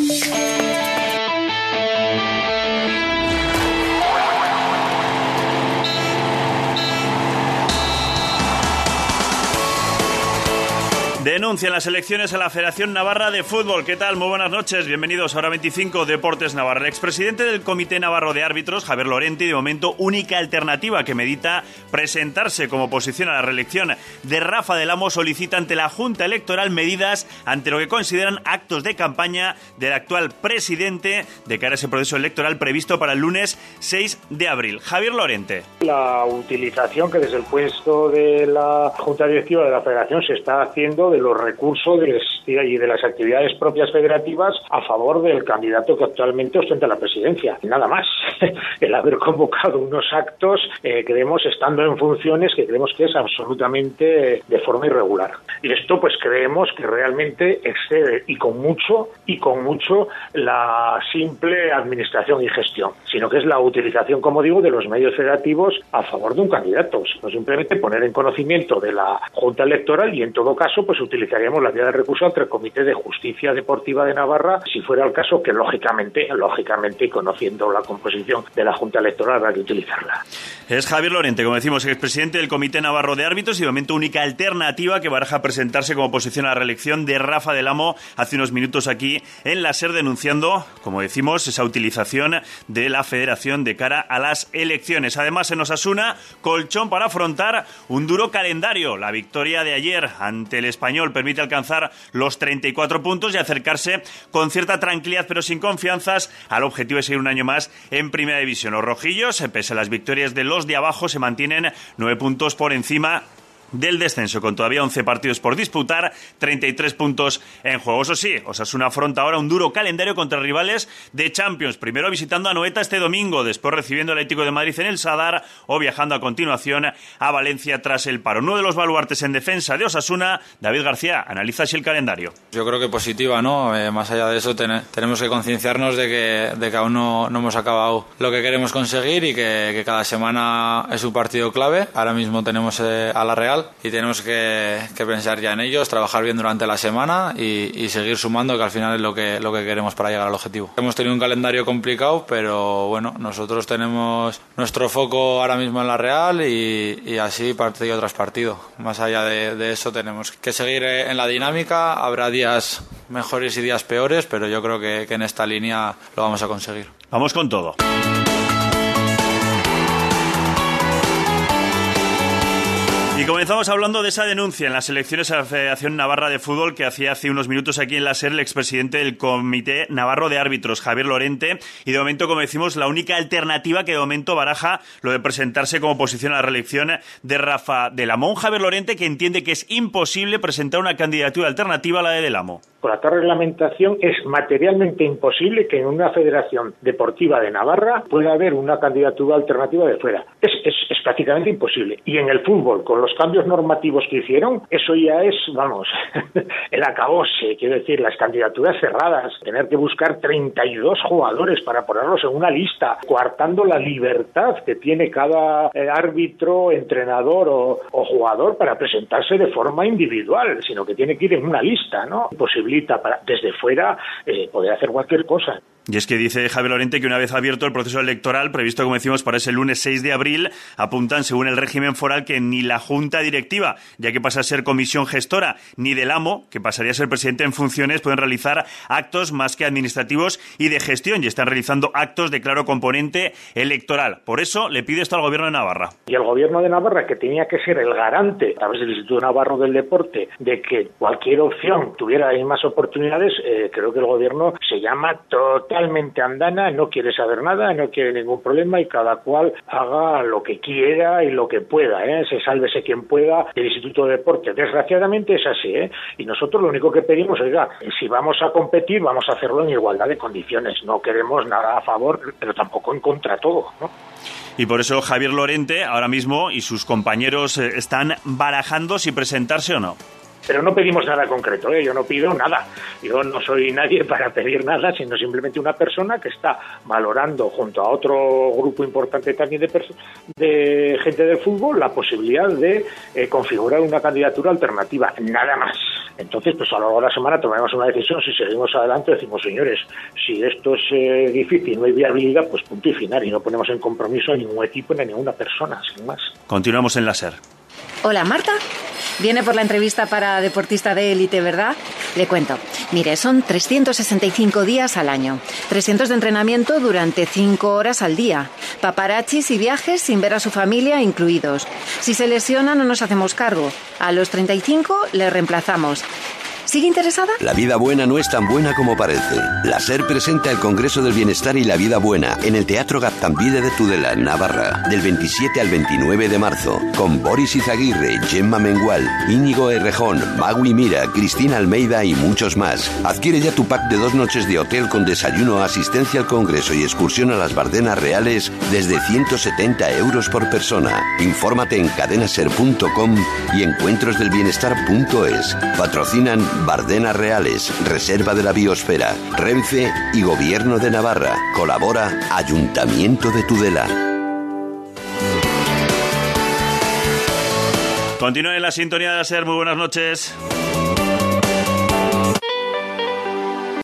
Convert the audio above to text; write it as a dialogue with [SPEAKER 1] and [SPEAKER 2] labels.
[SPEAKER 1] え Denuncian las elecciones a la Federación Navarra de Fútbol. ¿Qué tal? Muy buenas noches. Bienvenidos a Hora 25 Deportes Navarra. El expresidente del Comité Navarro de Árbitros, Javier Lorente, de momento única alternativa que medita presentarse como oposición a la reelección de Rafa del Amo, solicita ante la Junta Electoral medidas ante lo que consideran actos de campaña del actual presidente de cara a ese proceso electoral previsto para el lunes 6 de abril. Javier Lorente.
[SPEAKER 2] La utilización que desde el puesto de la Junta Directiva de la Federación se está haciendo de los recursos y de las actividades propias federativas a favor del candidato que actualmente ostenta la presidencia. Nada más. El haber convocado unos actos, eh, creemos, estando en funciones, que creemos que es absolutamente de forma irregular. Y esto, pues creemos que realmente excede y con mucho, y con mucho, la simple administración y gestión, sino que es la utilización, como digo, de los medios federativos a favor de un candidato. No simplemente poner en conocimiento de la Junta Electoral y, en todo caso, pues utilizaríamos la vía de recurso el Comité de Justicia Deportiva de Navarra, si fuera el caso, que lógicamente, lógicamente, conociendo la composición de la Junta Electoral, habrá que utilizarla.
[SPEAKER 1] Es Javier Lorente, como decimos, expresidente del Comité Navarro de Árbitros y de momento única alternativa que baraja presentarse como oposición a la reelección de Rafa del Amo hace unos minutos aquí en la SER denunciando, como decimos, esa utilización de la federación de cara a las elecciones. Además, en Osasuna, colchón para afrontar un duro calendario. La victoria de ayer ante el español permite alcanzar los 34 puntos y acercarse con cierta tranquilidad pero sin confianzas al objetivo de seguir un año más en Primera División. Los rojillos, pese a las victorias de los de abajo, se mantienen nueve puntos por encima del descenso, con todavía 11 partidos por disputar, 33 puntos en juego. Eso sí, Osasuna afronta ahora un duro calendario contra rivales de Champions. Primero visitando a Noeta este domingo, después recibiendo al Atlético de Madrid en el Sadar o viajando a continuación a Valencia tras el paro. Uno de los baluartes en defensa de Osasuna, David García, analiza así el calendario.
[SPEAKER 3] Yo creo que positiva, ¿no? Eh, más allá de eso, tenemos que concienciarnos de que, de que aún no, no, hemos acabado lo que queremos conseguir y que, cada semana es un partido clave. Ahora mismo tenemos eh, a la Real y tenemos que, pensar ya en ellos, trabajar bien durante la semana y, seguir sumando, que al final es lo que, lo que queremos para llegar al objetivo. Hemos tenido un calendario complicado, pero bueno, nosotros tenemos nuestro foco ahora mismo en la Real y, así partido tras partido. Más allá de, eso, tenemos que seguir en la dinámica. Habrá días mejores y días peores, pero yo creo que en esta línea lo vamos a conseguir.
[SPEAKER 1] Vamos con todo. Y comenzamos hablando de esa denuncia en las elecciones a la Federación Navarra de Fútbol que hacía hace unos minutos aquí en la SER el expresidente del Comité Navarro de Árbitros, Javier Lorente. Y de momento, como decimos, la única alternativa que de momento baraja lo de presentarse como oposición a la reelección de Rafa del Amo. Javier Lorente que entiende que es imposible presentar una candidatura alternativa a la de Del Amo.
[SPEAKER 2] Con la reglamentación es materialmente imposible que en una federación deportiva de Navarra pueda haber una candidatura alternativa de fuera. Prácticamente imposible. Y en el fútbol, con los cambios normativos que hicieron, eso ya es, vamos, el acabose, quiero decir, las candidaturas cerradas, tener que buscar 32 jugadores para ponerlos en una lista, coartando la libertad que tiene cada eh, árbitro, entrenador o, jugador para presentarse de forma individual, sino que tiene que ir en una lista, ¿no? Posibilita para, desde fuera eh, poder hacer cualquier cosa.
[SPEAKER 1] Y es que dice Javier Lorente que una vez abierto el proceso electoral, previsto como decimos para ese lunes 6 de abril, según el régimen foral que ni la Junta Directiva, ya que pasa a ser comisión gestora, ni del amo, que pasaría a ser presidente en funciones, pueden realizar actos más que administrativos y de gestión, y están realizando actos de claro componente electoral. Por eso le pide esto al gobierno de Navarra.
[SPEAKER 2] Y el gobierno de Navarra, que tenía que ser el garante, a través del Instituto Navarro del Deporte, de que cualquier opción tuviera las mismas oportunidades, eh, creo que el gobierno se llama total totalmente andana, no quiere saber nada, no quiere ningún problema y cada cual haga lo que quiera y lo que pueda, ¿eh? se sálvese quien pueda el Instituto de Deporte. Desgraciadamente es así, ¿eh? y nosotros lo único que pedimos, oiga, si vamos a competir, vamos a hacerlo en igualdad de condiciones, no queremos nada a favor, pero tampoco en contra todo, ¿no?
[SPEAKER 1] Y por eso Javier Lorente ahora mismo y sus compañeros eh, están barajando si presentarse o no.
[SPEAKER 2] Pero no pedimos nada concreto, ¿eh? yo no pido nada. Yo no soy nadie para pedir nada, sino simplemente una persona que está valorando junto a otro grupo importante también de, de gente del fútbol la posibilidad de eh, configurar una candidatura alternativa. Nada más. Entonces, pues a lo largo de la semana tomaremos una decisión. Si seguimos adelante, decimos, señores, si esto es eh, difícil, no hay viabilidad, pues punto y final. Y no ponemos en compromiso a ningún equipo ni a ninguna persona, sin más.
[SPEAKER 1] Continuamos en la SER.
[SPEAKER 4] Hola, Marta. Viene por la entrevista para deportista de élite, ¿verdad? Le cuento. Mire, son 365 días al año. 300 de entrenamiento durante 5 horas al día. Paparachis y viajes sin ver a su familia incluidos. Si se lesiona no nos hacemos cargo. A los 35 le reemplazamos. ¿Sigue interesada?
[SPEAKER 5] La vida buena no es tan buena como parece. La SER presenta el Congreso del Bienestar y la Vida Buena en el Teatro Gaztambide de Tudela, Navarra, del 27 al 29 de marzo, con Boris Izaguirre, Gemma Mengual, Íñigo Errejón, Magui Mira, Cristina Almeida y muchos más. Adquiere ya tu pack de dos noches de hotel con desayuno, asistencia al Congreso y excursión a las Bardenas Reales desde 170 euros por persona. Infórmate en cadenaser.com y encuentrosdelbienestar.es. Patrocinan Bardenas Reales, Reserva de la Biosfera, Renfe y Gobierno de Navarra. Colabora Ayuntamiento de Tudela.
[SPEAKER 1] Continúe en la sintonía de. Muy buenas noches.